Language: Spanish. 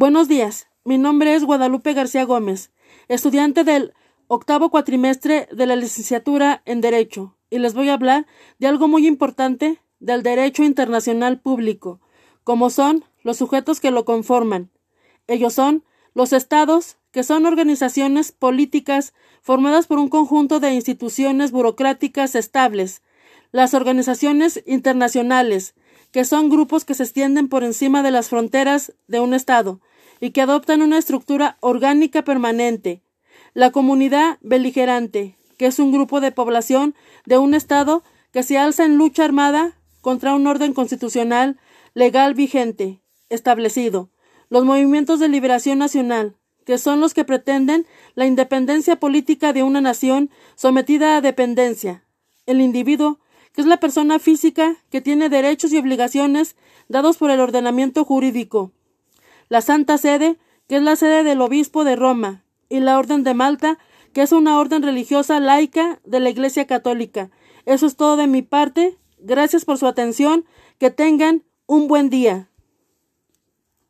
Buenos días. Mi nombre es Guadalupe García Gómez, estudiante del octavo cuatrimestre de la licenciatura en Derecho, y les voy a hablar de algo muy importante del derecho internacional público, como son los sujetos que lo conforman. Ellos son los estados, que son organizaciones políticas formadas por un conjunto de instituciones burocráticas estables, las organizaciones internacionales, que son grupos que se extienden por encima de las fronteras de un estado, y que adoptan una estructura orgánica permanente. La comunidad beligerante, que es un grupo de población de un Estado que se alza en lucha armada contra un orden constitucional legal vigente, establecido. Los movimientos de liberación nacional, que son los que pretenden la independencia política de una nación sometida a dependencia. El individuo, que es la persona física que tiene derechos y obligaciones dados por el ordenamiento jurídico la Santa Sede, que es la sede del Obispo de Roma, y la Orden de Malta, que es una orden religiosa laica de la Iglesia Católica. Eso es todo de mi parte. Gracias por su atención. Que tengan un buen día.